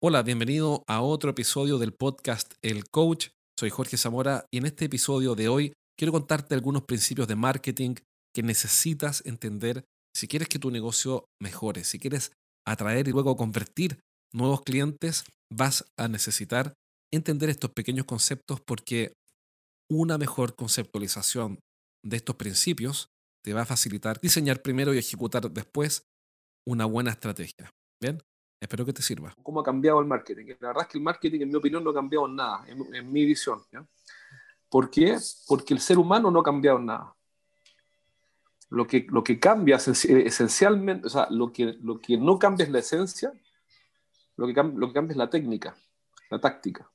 Hola, bienvenido a otro episodio del podcast El Coach. Soy Jorge Zamora y en este episodio de hoy quiero contarte algunos principios de marketing que necesitas entender si quieres que tu negocio mejore, si quieres atraer y luego convertir nuevos clientes, vas a necesitar entender estos pequeños conceptos porque una mejor conceptualización de estos principios te va a facilitar diseñar primero y ejecutar después una buena estrategia. Bien, Espero que te sirva. ¿Cómo ha cambiado el marketing? La verdad es que el marketing, en mi opinión, no ha cambiado nada, en, mi visión. ¿Por qué? Porque el ser humano no ha cambiado nada. Lo que, lo que cambia esencialmente, o sea, lo que, lo que no cambia es la esencia, lo que, lo que cambia es la técnica, la táctica.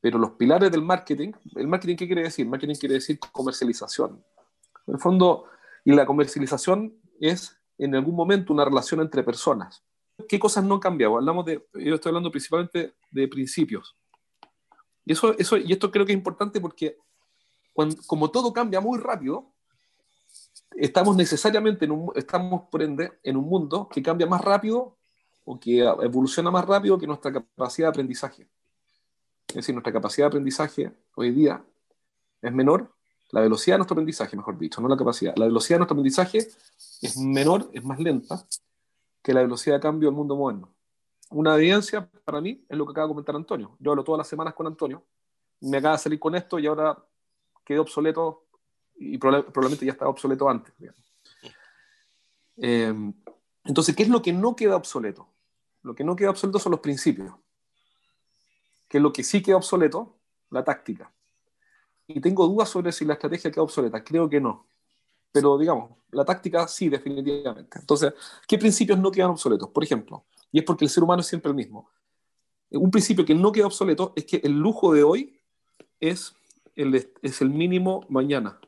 Pero los pilares del marketing, ¿el marketing qué quiere decir? Marketing quiere decir comercialización. En el fondo, y la comercialización es en algún momento una relación entre personas ¿Qué cosas no han cambiado? Hablamos de, yo estoy hablando principalmente de principios. Y, eso, eso, y esto creo que es importante porque como todo cambia muy rápido, estamos necesariamente, en un, estamos por ende, en un mundo que cambia más rápido o que evoluciona más rápido que nuestra capacidad de aprendizaje. Es decir, nuestra capacidad de aprendizaje hoy día es menor, la velocidad de nuestro aprendizaje, mejor dicho, no la capacidad, la velocidad de nuestro aprendizaje es menor, es más lenta, que la velocidad de cambio del mundo moderno. Una evidencia para mí es lo que acaba de comentar Antonio. Yo hablo todas las semanas con Antonio, me acaba de salir con esto y ahora quedó obsoleto y probablemente ya estaba obsoleto antes. Eh, entonces, ¿qué es lo que no queda obsoleto? Lo que no queda obsoleto son los principios. ¿Qué es lo que sí queda obsoleto? La táctica. Y tengo dudas sobre si la estrategia queda obsoleta. Creo que no pero digamos, la táctica sí, definitivamente. Entonces, ¿qué principios no quedan obsoletos? Por ejemplo, y es porque el ser humano es siempre el mismo. Un principio que no queda obsoleto es que el lujo de hoy es el, es el mínimo mañana.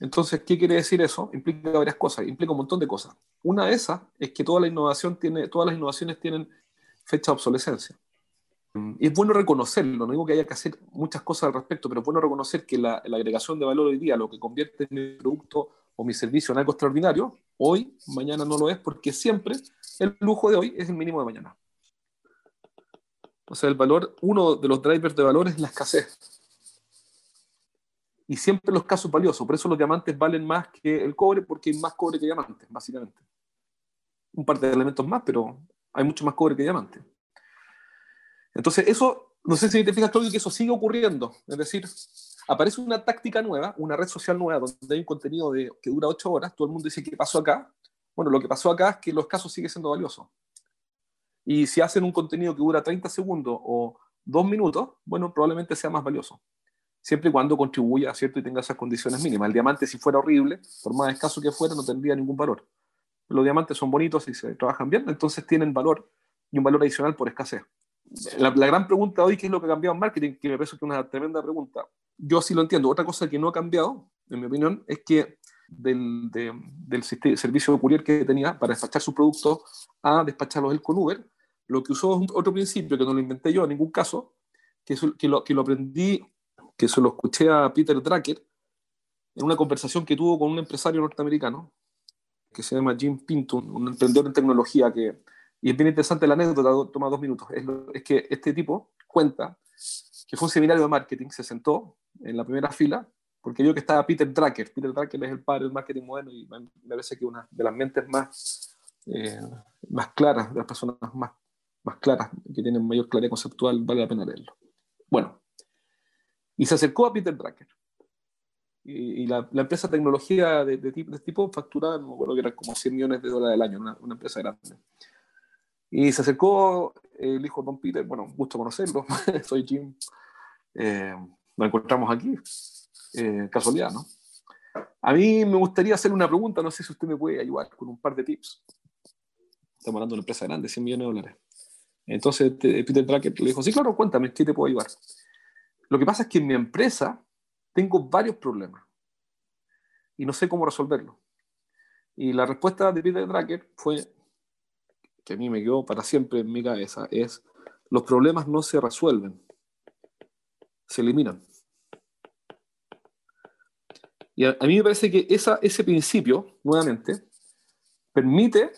Entonces, ¿qué quiere decir eso? Implica varias cosas, implica un montón de cosas. Una de esas es que toda la innovación tiene, todas las innovaciones tienen fecha de obsolescencia. Y es bueno reconocerlo, no digo que haya que hacer muchas cosas al respecto, pero es bueno reconocer que la, agregación de valor hoy día, lo que convierte mi producto o mi servicio en algo extraordinario, hoy, mañana no lo es, porque siempre el lujo de hoy es el mínimo de mañana. O sea, el valor, uno de los drivers de valor es la escasez. Y siempre los casos valiosos, por eso los diamantes valen más que el cobre, porque hay más cobre que diamantes, básicamente. Un par de elementos más, pero hay mucho más cobre que diamantes. Entonces, eso, no sé si te fijas, Claudio, que eso sigue ocurriendo. Es decir, aparece una táctica nueva, una red social nueva, donde hay un contenido de, que dura ocho horas, todo el mundo dice, ¿qué pasó acá? Bueno, lo que pasó acá es que los casos siguen siendo valiosos. Y si hacen un contenido que dura 30 segundos o dos minutos, bueno, probablemente sea más valioso. Siempre y cuando contribuya, ¿cierto? Y tenga esas condiciones mínimas. El diamante, si fuera horrible, por más escaso que fuera, no tendría ningún valor. Los diamantes son bonitos y se trabajan bien, entonces tienen valor y un valor adicional por escasez la, gran pregunta hoy, ¿qué es lo que ha cambiado en marketing? Que me parece que es una tremenda pregunta. Yo sí lo entiendo. Otra cosa que no ha cambiado, en mi opinión, es que del, del servicio de courier que tenía para despachar sus productos a despacharlos él con Uber, lo que usó es otro principio que no lo inventé yo en ningún caso, que, que, lo, que lo aprendí, que se lo escuché a Peter Drucker en una conversación que tuvo con un empresario norteamericano que se llama Jim Pinto, un emprendedor en tecnología que y es bien interesante la anécdota, toma dos minutos. Es, que este tipo cuenta que fue un seminario de marketing, se sentó en la primera fila, porque vio que estaba Peter Drucker. Peter Drucker es el padre del marketing moderno y me parece que una de las mentes más, eh, más claras, de las personas más, más claras, que tienen mayor claridad conceptual, vale la pena leerlo. Bueno, y se acercó a Peter Drucker. Y, la, la, empresa de tecnología de, de, de tipo facturaba, me acuerdo que eran como 100 millones de dólares al año, una, una empresa grande. Y se acercó el hijo de Don Peter, bueno, gusto conocerlo, soy Jim, eh, nos encontramos aquí, eh, casualidad, ¿no? A mí me gustaría hacerle una pregunta, no sé si usted me puede ayudar con un par de tips. Estamos hablando de una empresa grande, 100 millones de dólares. Entonces Peter Drucker le dijo, sí, claro, cuéntame, ¿qué te puedo ayudar? Lo que pasa es que en mi empresa tengo varios problemas y no sé cómo resolverlos. Y la respuesta de Peter Drucker fue, que a mí me quedó para siempre en mi cabeza es, los problemas no se resuelven, se eliminan. Y a, mí me parece que esa, ese principio, nuevamente, permite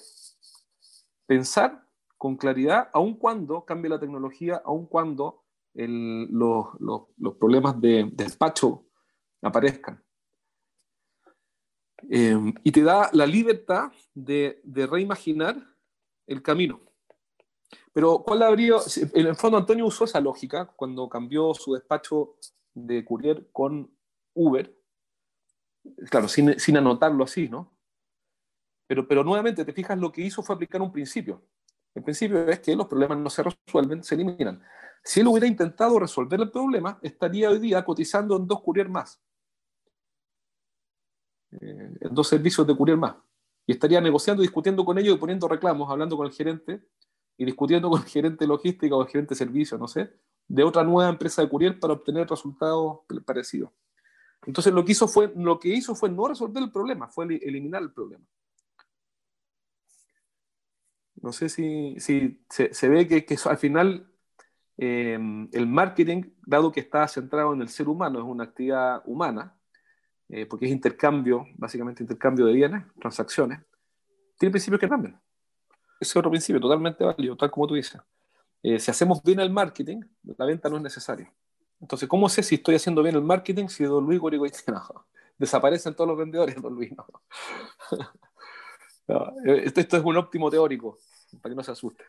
pensar con claridad, aun cuando cambie la tecnología, aun cuando los, problemas de, despacho aparezcan. Eh, y te da la libertad de, reimaginar el camino. Pero, ¿cuál habría? En el fondo, Antonio usó esa lógica cuando cambió su despacho de courier con Uber. Claro, sin, anotarlo así, ¿no? Pero, pero nuevamente, te fijas, lo que hizo fue aplicar un principio. El principio es que los problemas no se resuelven, se eliminan. Si él hubiera intentado resolver el problema, estaría hoy día cotizando en dos courier más. Eh, en dos servicios de courier más. Y estaría negociando, discutiendo con ellos y poniendo reclamos, hablando con el gerente y discutiendo con el gerente logística o el gerente de servicio, no sé, de otra nueva empresa de courier para obtener resultados parecidos. Entonces lo que hizo fue, lo que hizo fue no resolver el problema, fue eliminar el problema. No sé si, se, ve que, al final eh, el marketing, dado que está centrado en el ser humano, es una actividad humana, eh, porque es intercambio, básicamente intercambio de bienes, transacciones, tiene principios que cambian. Ese es otro principio totalmente válido, tal como tú dices. Eh, si hacemos bien el marketing, la venta no es necesaria. Entonces, ¿cómo sé si estoy haciendo bien el marketing si Don Luis Gorigo dice, no, desaparecen todos los vendedores, Don Luis? No. esto, esto, es un óptimo teórico, para que no se asuste.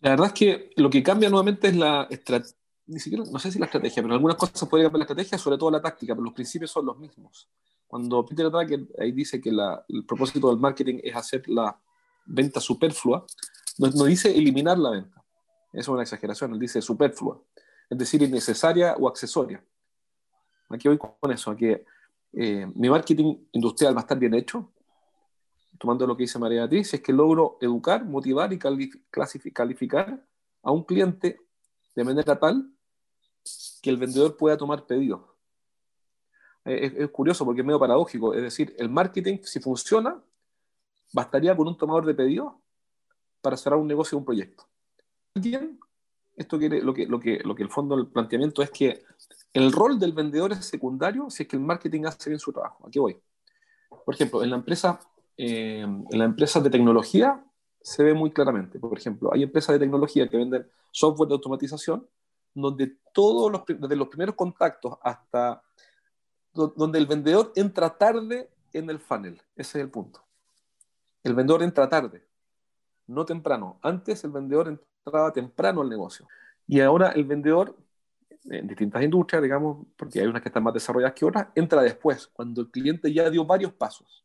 La verdad es que lo que cambia nuevamente es la estrategia, ni siquiera, no sé si la estrategia, pero algunas cosas puede cambiar la estrategia, sobre todo la táctica, pero los principios son los mismos. Cuando Peter Drucker ahí dice que la, el propósito del marketing es hacer la venta superflua, no, no dice eliminar la venta. Eso es una exageración, él dice superflua, es decir, innecesaria o accesoria. Aquí voy con eso, a que eh, mi marketing industrial va a estar bien hecho, tomando lo que dice María Beatriz, es que logro educar, motivar y calificar a un cliente de manera tal que el vendedor pueda tomar pedidos. Es, es, curioso porque es medio paradójico. Es decir, el marketing, si funciona, bastaría con un tomador de pedidos para cerrar un negocio o un proyecto. Bien, esto quiere, lo, que, lo, que, lo que el fondo del planteamiento es que el rol del vendedor es secundario si es que el marketing hace bien su trabajo. Aquí voy. Por ejemplo, en la empresa eh, en las empresas de tecnología se ve muy claramente. Por ejemplo, hay empresas de tecnología que venden software de automatización donde todos los, desde los primeros contactos hasta donde el vendedor entra tarde en el funnel. Ese es el punto. El vendedor entra tarde, no temprano. Antes el vendedor entraba temprano al negocio. Y ahora el vendedor, en distintas industrias, digamos, porque hay unas que están más desarrolladas que otras, entra después, cuando el cliente ya dio varios pasos.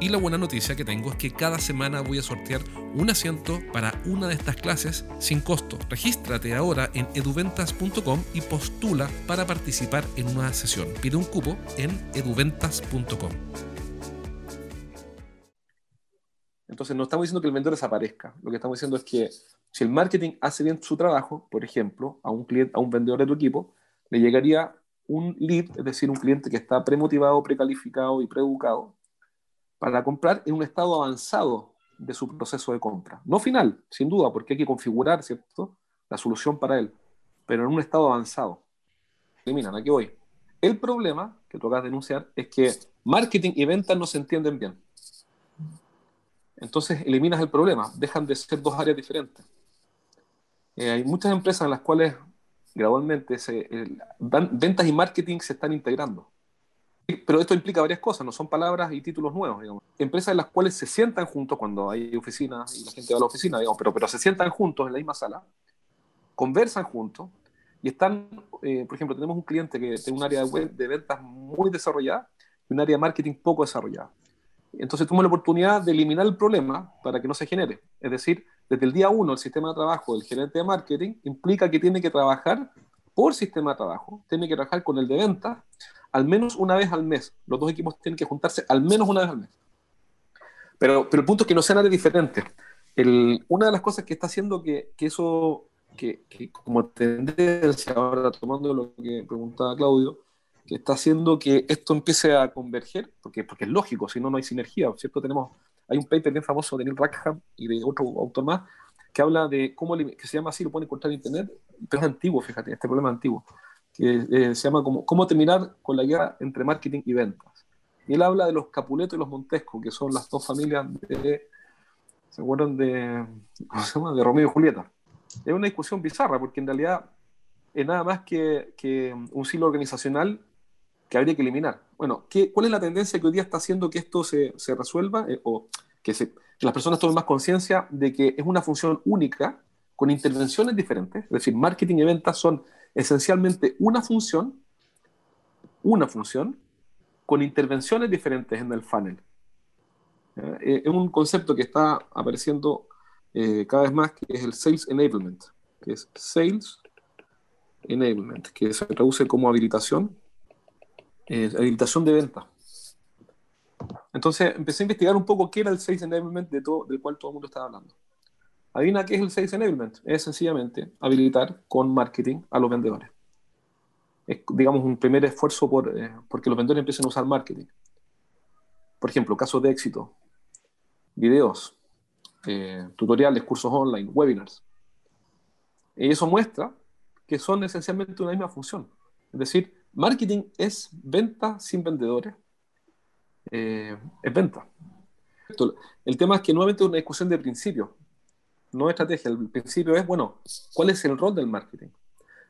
Y la buena noticia que tengo es que cada semana voy a sortear un asiento para una de estas clases sin costo. Regístrate ahora en eduventas.com y postula para participar en una sesión. Pide un cupo en eduventas.com. Entonces no estamos diciendo que el vendedor desaparezca. Lo que estamos diciendo es que si el marketing hace bien su trabajo, por ejemplo, a un cliente, a un vendedor de tu equipo, le llegaría un lead, es decir, un cliente que está premotivado, precalificado y preeducado para comprar en un estado avanzado de su proceso de compra. No final, sin duda, porque hay que configurar ¿cierto? la solución para él, pero en un estado avanzado. Eliminan, aquí voy. El problema que tú acabas de denunciar es que marketing y ventas no se entienden bien. Entonces eliminas el problema, dejan de ser dos áreas diferentes. Eh, hay muchas empresas en las cuales gradualmente ventas y marketing se están integrando. Pero esto implica varias cosas, no son palabras y títulos nuevos, digamos. Empresas en las cuales se sientan juntos cuando hay oficinas y la gente va a la oficina, digamos, pero, pero se sientan juntos en la misma sala, conversan juntos y están, eh, por ejemplo, tenemos un cliente que tiene un área de, web, de ventas muy desarrollada y un área de marketing poco desarrollada. Entonces toma la oportunidad de eliminar el problema para que no se genere. Es decir, desde el día uno el sistema de trabajo del gerente de marketing implica que tiene que trabajar por sistema de trabajo, tiene que trabajar con el de ventas al menos una vez al mes. Los dos equipos tienen que juntarse al menos una vez al mes. Pero, pero el punto es que no sean áreas diferentes. El, una de las cosas que está haciendo que, eso, que, que, como tendencia, ahora tomando lo que preguntaba Claudio, que está haciendo que esto empiece a converger, porque, porque es lógico, si no, no hay sinergia, ¿cierto? Tenemos, hay un paper bien famoso de Neil Rackham y de otro autor más, que habla de cómo, que se llama así, lo pueden encontrar en internet, pero es antiguo, fíjate, este problema es antiguo, que eh, se llama como, cómo terminar con la guerra entre marketing y ventas. Y él habla de los Capuleto y los Montesco, que son las dos familias de, ¿se acuerdan de, ¿cómo se llama? de Romeo y Julieta? Es una discusión bizarra, porque en realidad es nada más que, que un silo organizacional que habría que eliminar. Bueno, ¿qué, ¿cuál es la tendencia que hoy día está haciendo que esto se, se resuelva eh, o que, se, que, las personas tomen más conciencia de que es una función única con intervenciones diferentes? Es decir, marketing y ventas son esencialmente una función, una función con intervenciones diferentes en el funnel. Eh, es un concepto que está apareciendo eh, cada vez más, que es el Sales Enablement, que es Sales Enablement, que se traduce como habilitación eh, habilitación de venta. Entonces empecé a investigar un poco qué era el Sales Enablement de todo, del cual todo el mundo estaba hablando. Adivina qué es el Sales Enablement. Es sencillamente habilitar con marketing a los vendedores. Es, digamos, un primer esfuerzo por eh, porque los vendedores empiecen a usar marketing. Por ejemplo, casos de éxito, videos, eh, tutoriales, cursos online, webinars. Y eso muestra que son esencialmente una misma función. Es decir, Marketing es venta sin vendedores. Eh, es venta. El tema es que nuevamente es una discusión de principio, no estrategia. El principio es, bueno, ¿cuál es el rol del marketing?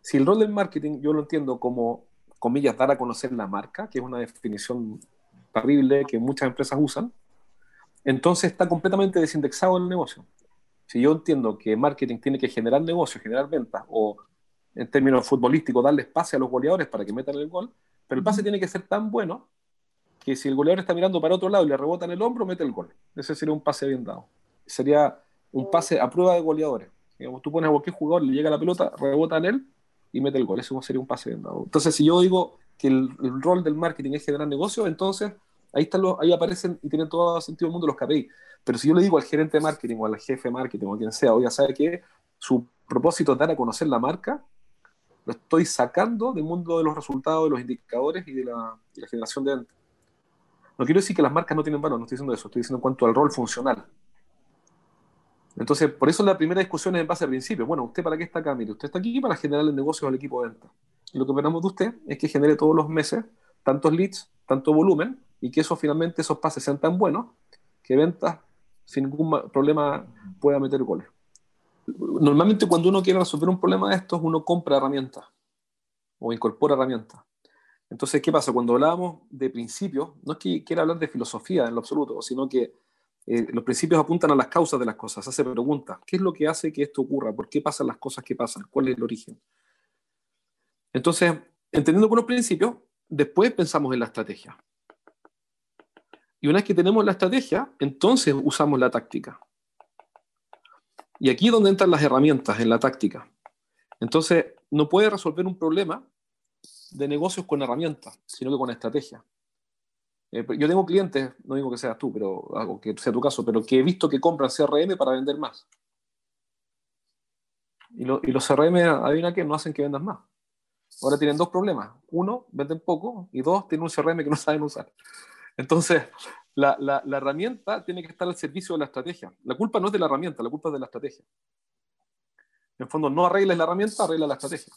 Si el rol del marketing yo lo entiendo como, comillas, dar a conocer la marca, que es una definición terrible que muchas empresas usan, entonces está completamente desindexado el negocio. Si yo entiendo que marketing tiene que generar negocio, generar ventas o en términos futbolísticos, darle pase a los goleadores para que metan el gol, pero el pase tiene que ser tan bueno que si el goleador está mirando para otro lado y le rebota en el hombro, mete el gol. Ese sería un pase bien dado. Sería un pase a prueba de goleadores. Tú pones a cualquier jugador, le llega la pelota, rebota en él y mete el gol. Eso sería un pase. Entonces, si yo digo que el, rol del marketing es generar negocios, entonces ahí, están los, ahí aparecen y tienen todo sentido el mundo los KPI. Pero si yo le digo al gerente de marketing o al jefe de marketing o a quien sea, oiga, ¿sabe que Su propósito es dar a conocer la marca, lo estoy sacando del mundo de los resultados, de los indicadores y de la, generación de ventas. No quiero decir que las marcas no tienen valor, no estoy diciendo eso, estoy diciendo en cuanto al rol funcional. Entonces, por eso la primera discusión es en base al principio. Bueno, ¿usted para qué está acá? Mire, usted está aquí para generar el negocio al equipo de venta. Y lo que esperamos de usted es que genere todos los meses tantos leads, tanto volumen, y que eso finalmente, esos pases sean tan buenos que ventas sin ningún problema pueda meter goles normalmente cuando uno quiere resolver un problema de estos, uno compra herramientas o incorpora herramientas. Entonces, ¿qué pasa? Cuando hablábamos de principios, no es que quiera hablar de filosofía en lo absoluto, sino que eh, los principios apuntan a las causas de las cosas, hace preguntas. ¿Qué es lo que hace que esto ocurra? ¿Por qué pasan las cosas que pasan? ¿Cuál es el origen? Entonces, entendiendo los principios, después pensamos en la estrategia. Y una vez que tenemos la estrategia, entonces usamos la táctica. Y aquí es donde entran las herramientas en la táctica. Entonces, no puede resolver un problema de negocios con herramientas, sino que con estrategia. Eh, yo tengo clientes, no digo que seas tú, pero que sea tu caso, pero que he visto que compran CRM para vender más. Y, los CRM, adivina qué, no hacen que vendas más. Ahora tienen dos problemas. Uno, venden poco, y dos, tienen un CRM que no saben usar. Entonces, la, la, herramienta tiene que estar al servicio de la estrategia. La culpa no es de la herramienta, la culpa es de la estrategia. En el fondo, no arregles la herramienta, arregla la estrategia.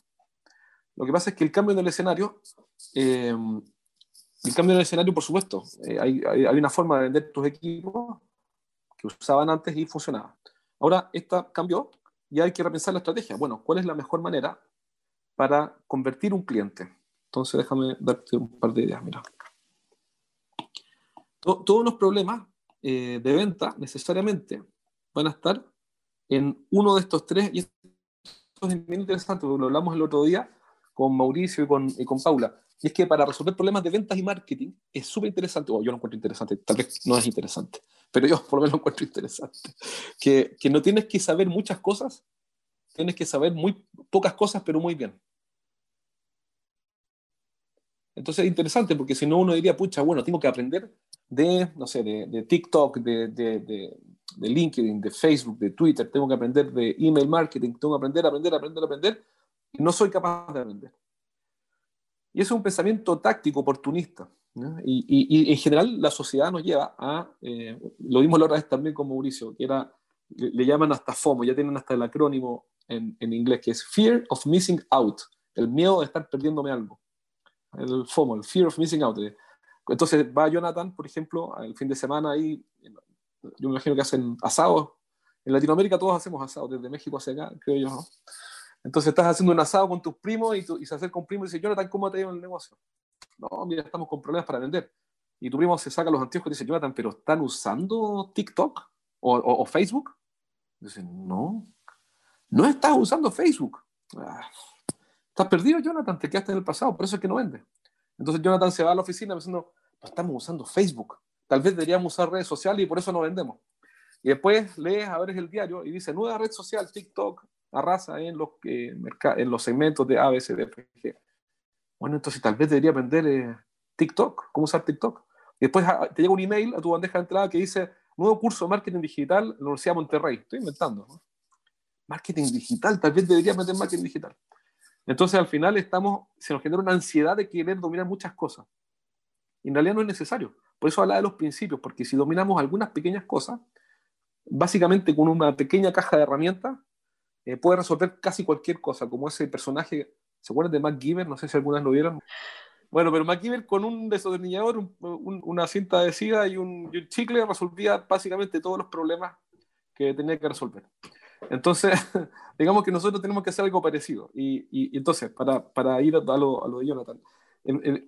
Lo que pasa es que el cambio en el escenario, eh, el cambio en el escenario, por supuesto, eh, hay, hay, una forma de vender tus equipos que usaban antes y funcionaba. Ahora, esta cambió y hay que repensar la estrategia. Bueno, ¿cuál es la mejor manera para convertir un cliente? Entonces, déjame darte un par de ideas. Mira todos los problemas eh, de venta necesariamente van a estar en uno de estos tres, y esto es bien interesante, lo hablamos el otro día con Mauricio y con, y con Paula, y es que para resolver problemas de ventas y marketing es súper interesante, o yo lo encuentro interesante, tal vez no es interesante, pero yo por lo menos lo encuentro interesante, que, no tienes que saber muchas cosas, tienes que saber muy pocas cosas, pero muy bien. Entonces es interesante porque si no uno diría, pucha, bueno, tengo que aprender de, no sé, de, TikTok, de, de, de, LinkedIn, de Facebook, de Twitter, tengo que aprender de email marketing, tengo que aprender, aprender, aprender, aprender, y no soy capaz de aprender. Y es un pensamiento táctico, oportunista. Y, y, en general la sociedad nos lleva a, eh, lo vimos la otra vez también con Mauricio, que era, le, llaman hasta FOMO, ya tienen hasta el acrónimo en, en, inglés, que es Fear of Missing Out, el miedo de estar perdiéndome algo. El FOMO, el Fear of Missing Out. Entonces va Jonathan, por ejemplo, el fin de semana ahí, yo me imagino que hacen asados. En Latinoamérica todos hacemos asados, desde México hacia acá, creo yo, ¿no? Entonces estás haciendo un asado con tus primos y, se acerca un primo y dice, Jonathan, ¿cómo te ha ido el negocio? No, mira, estamos con problemas para vender. Y tu primo se saca los anteojos y dice, Jonathan, ¿pero están usando TikTok o, Facebook? Dice, no, no estás usando Facebook. Ah, estás perdido, Jonathan, te quedaste en el pasado, por eso es que no vende. Entonces Jonathan se va a la oficina pensando, no estamos usando Facebook. Tal vez deberíamos usar redes sociales y por eso no vendemos. Y después lees a ver el diario y dice, nueva red social, TikTok, arrasa en los, eh, en los segmentos de ABCDFG. Bueno, entonces tal vez debería aprender eh, TikTok, cómo usar TikTok. Y después ah, te llega un email a tu bandeja de entrada que dice, nuevo curso de marketing digital en la Universidad de Monterrey. Estoy inventando. Marketing digital, tal vez debería aprender marketing digital. Entonces al final estamos, se nos genera una ansiedad de querer dominar muchas cosas. Y en realidad no es necesario. Por eso habla de los principios, porque si dominamos algunas pequeñas cosas, básicamente con una pequeña caja de herramientas, eh, puede resolver casi cualquier cosa, como ese personaje, ¿se acuerdan de MacGyver? No sé si algunas lo vieron. Bueno, pero MacGyver con un desodornillador, una cinta adhesiva y un, y un chicle resolvía básicamente todos los problemas que tenía que resolver. Entonces, digamos que nosotros tenemos que hacer algo parecido. Y, y, entonces, para, para ir a lo, a lo, de Jonathan,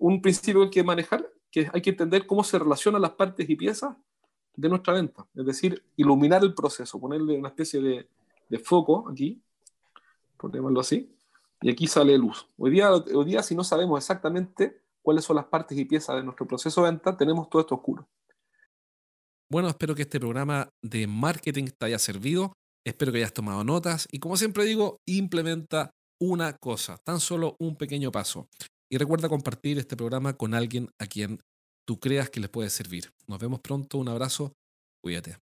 un principio que hay que manejar, que hay que entender cómo se relacionan las partes y piezas de nuestra venta. Es decir, iluminar el proceso, ponerle una especie de, de foco aquí, por llamarlo así, y aquí sale luz. Hoy día, hoy día, si no sabemos exactamente cuáles son las partes y piezas de nuestro proceso de venta, tenemos todo esto oscuro. Bueno, espero que este programa de marketing te haya servido. Espero que hayas tomado notas y como siempre digo, implementa una cosa, tan solo un pequeño paso. Y recuerda compartir este programa con alguien a quien tú creas que les puede servir. Nos vemos pronto, un abrazo, cuídate.